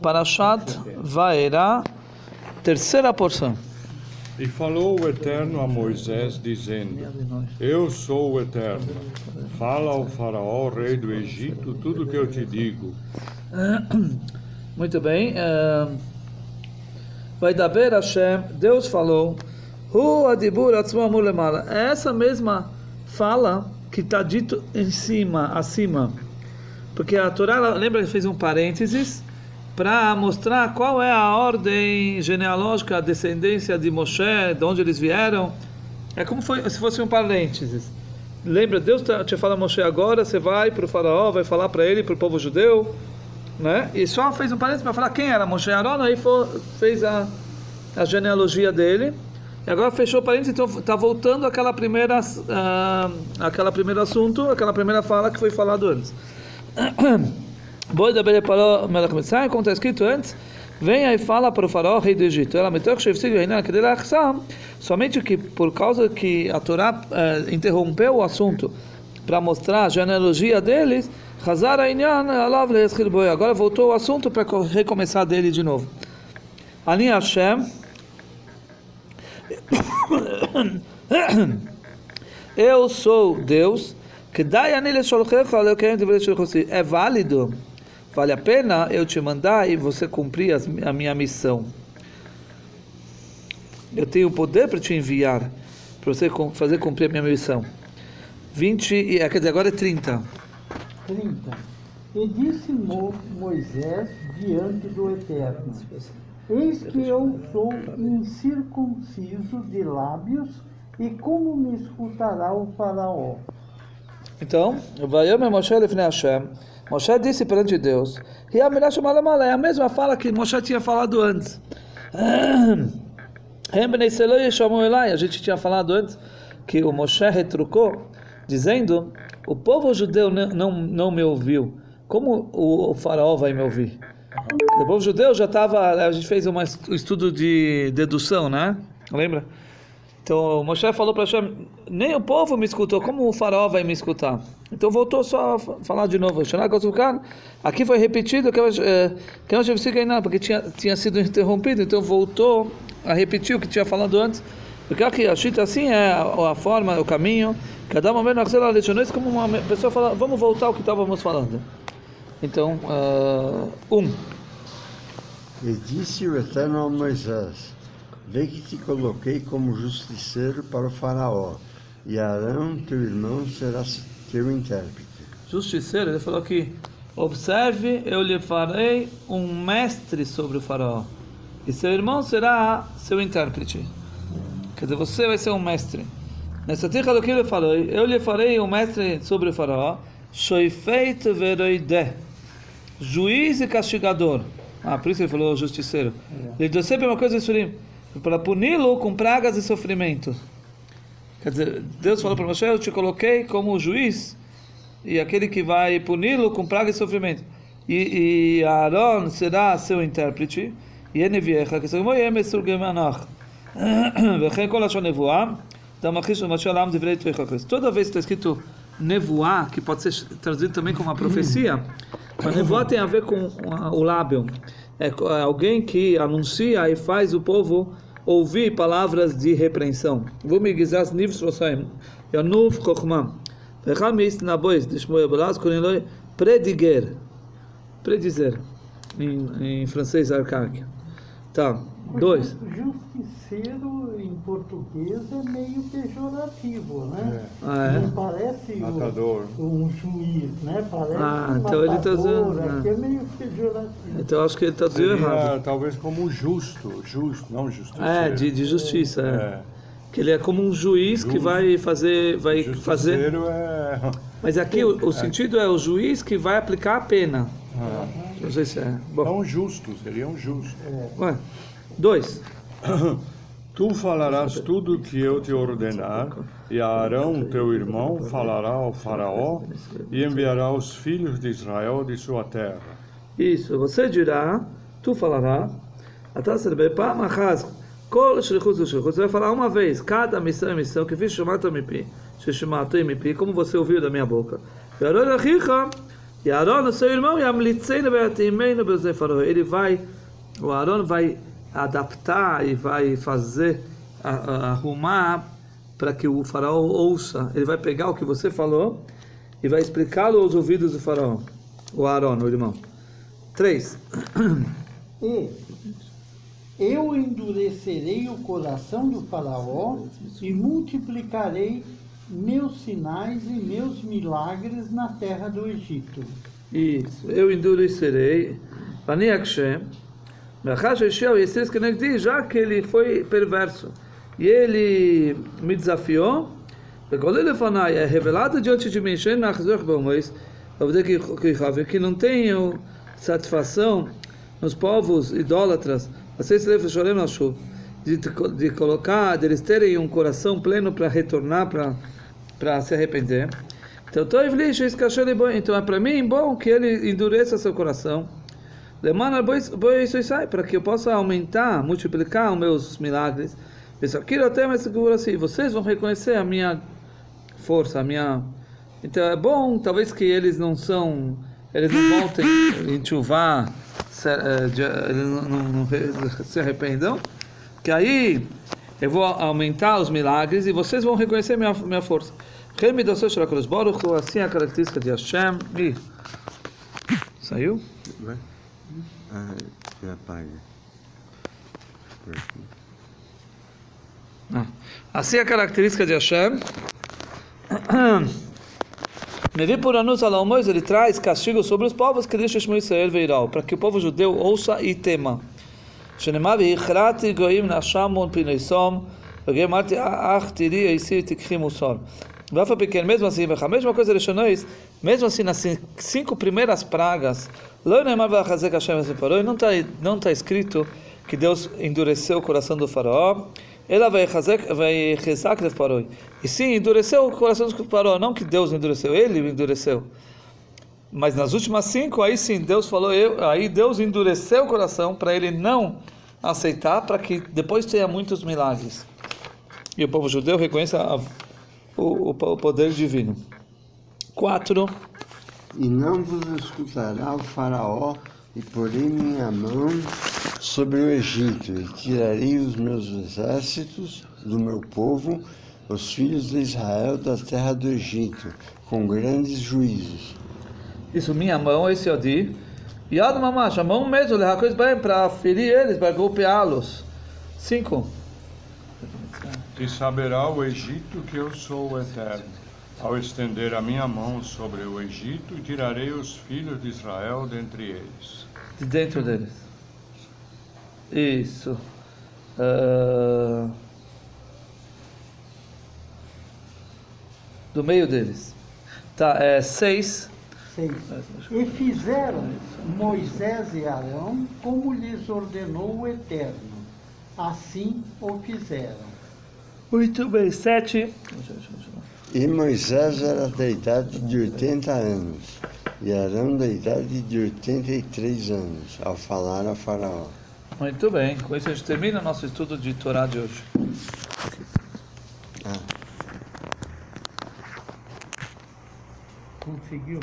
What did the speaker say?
Parashat Vaera, terceira porção. E falou o Eterno a Moisés, dizendo: Eu sou o Eterno. Fala ao Faraó, rei do Egito, tudo o que eu te digo. Muito bem. eh, Vai daber Hashem, Deus falou, Hu adibur. É essa mesma fala que está dito em cima, acima. Porque a Torá, ela- lembra que fez um parênteses para mostrar qual é a ordem genealógica, a descendência de Moshe, de onde eles vieram. É como foi, se fosse um parênteses. Lembra, Deus tá- te fala a Moshe agora, você vai para o faraó, vai falar para ele, para o povo judeu, né? E só fez um parênteses para falar quem era Moshe Aaron, aí fo- fez a, a genealogia dele. E agora fechou o parênteses, então está voltando aquela primeira, ah, aquela primeiro assunto, aquela primeira fala que foi falado antes. Boi da Bele parou Melech Mitzrayim, como está escrito antes, venha e fala para o faraó, rei do Egito. Ela meteu que somente que por causa que a Torá eh, interrompeu o assunto para mostrar a genealogia deles, Hazar Ainyan Alav Boi. Agora voltou o assunto para co- recomeçar dele de novo. Ani Hashem. Eu sou Deus. É válido, vale a pena eu te mandar e você cumprir a minha missão. Eu tenho poder para te enviar, para você fazer cumprir a minha missão. 20, e- eh, quer dizer, agora é 30. 30. E disse Mo- Moisés diante do Eterno: Eis que eu sou incircunciso de lábios, e como me escutará o Faraó? Então, Moshe disse perante Deus, e a Mirá chamada Malé, a mesma fala que Moshe tinha falado antes. A gente tinha falado antes que o Moshe retrucou, dizendo, o povo judeu não, não, não me ouviu, como o, o faraó vai me ouvir? O povo judeu já estava, a gente fez um estudo de dedução, né? Lembra? Então Moshe falou para Hashem, nem o povo me escutou, como o faraó vai me escutar? Então voltou só a fa- falar de novo. Aqui foi repetido que eu eh, porque tinha, tinha sido interrompido, então voltou a repetir o que tinha falado antes. Porque aqui a chita assim é a, forma, o caminho. Cada momento na lecionou como uma pessoa fala, vamos voltar ao que estávamos falando. Então, ah, um. E disse o Eterno Moisés: Vê que te coloquei como justiceiro para o Faraó, e Arão, teu irmão, será teu intérprete. justiceiro, ele falou que observe, eu lhe farei um mestre sobre o faraó. E seu irmão será seu intérprete. Quer dizer, você vai ser um mestre. Nessa terra do que ele falou, eu lhe farei um mestre sobre o faraó, feito veroide, juiz e castigador. Ah, por isso ele falou justiceiro. Ele deu sempre uma coisa para puni-lo com pragas e sofrimento. Quer dizer, Deus falou para Moshe, eu te coloquei como juiz e aquele que vai puni-lo com praga e sofrimento. E, e Aaron será seu intérprete, e ele vieja, que segundo ele surgemanach. וכן כל לשון נבואה, אתה מכחיש למשל לעם דברי תורך הכריסט. Toda vez que está escrito nevoá, que pode ser traduzido também como uma profecia, a nevoá tem a ver com o lábio. É alguém que anuncia e faz o povo ouvir palavras de repreensão. Vou Vumi gizas nivs vossaim, yanuv chokhmam. Vecham na bois de Shmuel Belaz, kuniloi, prediger, predizer, em, em francês arcaico. Tá. Dois. Justiceiro em português é meio pejorativo, né? Ah, é? Não parece Matador. um, um juiz, né? Parece Ah, um então ele tá matador, usando, aqui né? é meio pejorativo. Então acho que ele traduziu Seria, errado. talvez como justo, justo, não justiceiro. É, de, de justiça. É. É. Que ele é como um juiz que Justo. vai fazer. Vai fazer. Justiceiro é... Mas aqui o, o sentido é o juiz que vai aplicar a pena. Ah, Não sei se é. Bom. Não justo, seria um justo. Ué. Dois. Tu falarás tudo o que eu te ordenar, e Arão, teu irmão, falará ao faraó, e enviará os filhos de Israel de sua terra. Isso, você dirá, tu falará, Kol shlichut shlichut. Você vai falar uma vez, cada missão é missão, que fiz shishmato mipi, como você ouviu da minha boca. E Aaron, seu irmão. Ele vai, o Aaron vai adaptar e vai fazer, arrumar para que o faraó ouça. Ele vai pegar o que você falou e vai explicá-lo aos ouvidos do faraó. O Aaron, o irmão. Três. E eu endurecerei o coração do faraó e multiplicarei meus sinais e meus milagres na terra do Egito. Isso. Eu endurecerei. Já que ele foi perverso. E ele me desafiou. É revelado diante de mim, que não tenho satisfação nos povos idólatras, de, de colocar, de eles terem um coração pleno para retornar, para para se arrepender. Então. Então, é para mim bom que ele endureça seu coração. Lemana boi isso sai para que eu possa aumentar, multiplicar os meus milagres. Isso aqui eu tenho seguro assim. Vocês vão reconhecer a minha força, a minha. Então é bom, talvez que eles não são, eles não voltem em chuvá, se, eh, eles não, não- não se arrependam, que aí eu vou aumentar os milagres e vocês vão reconhecer minha minha força. Assim é a característica de Hashem. E saiu? Ah. Por. Ah. Assim é a característica de Hashem. Nevi Puranus Alamois, ele traz castigo sobre os povos que deixam Shmu Israel veiral, para que o povo judeu ouça e tema. שנאמר, והכרעתי גויים נשמון פינויסום, וגמרתי אך תראי איסי תקחי מוסר. ואף על פי כן, mesmo assim, a mesma coisa de Shonóis, mesmo assim, nas cin- cinco primeiras pragas, לא נאמר ואחזק השם esse faraó, não está não tá escrito que Deus endureceu o coração do faraó, ela vai rezar de faraó. E sim, endureceu o coração do faraó, não que Deus endureceu, ele endureceu. Mas nas últimas cinco, aí sim, Deus falou, eu, aí Deus endureceu o coração para ele não aceitar, para que depois tenha muitos milagres. E o povo judeu reconheça a- o, o, poder divino. Quatro. E não vos escutará o faraó, e porei minha mão sobre o Egito, e tirarei os meus exércitos do meu povo, os filhos de Israel da terra do Egito, com grandes juízos. Isso, minha mão, esse Odi. Yad Mamash, a mão mesmo, levar coisa bem para ferir eles, para golpeá-los. Cinco. E saberá o Egito que eu sou o Eterno. Ao estender a minha mão sobre o Egito, tirarei os filhos de Israel dentre eles. de dentro deles. Isso. Ah, do meio deles. Tá, é seis. Seis. E fizeram Moisés e Arão como lhes ordenou o Eterno. Assim o fizeram. Muito bem, sete. E Moisés era da idade de 80 anos, e Arão da idade de 83 anos, ao falar a Faraó. Muito bem, com isso a gente termina o nosso estudo de Torá de hoje. Conseguiu?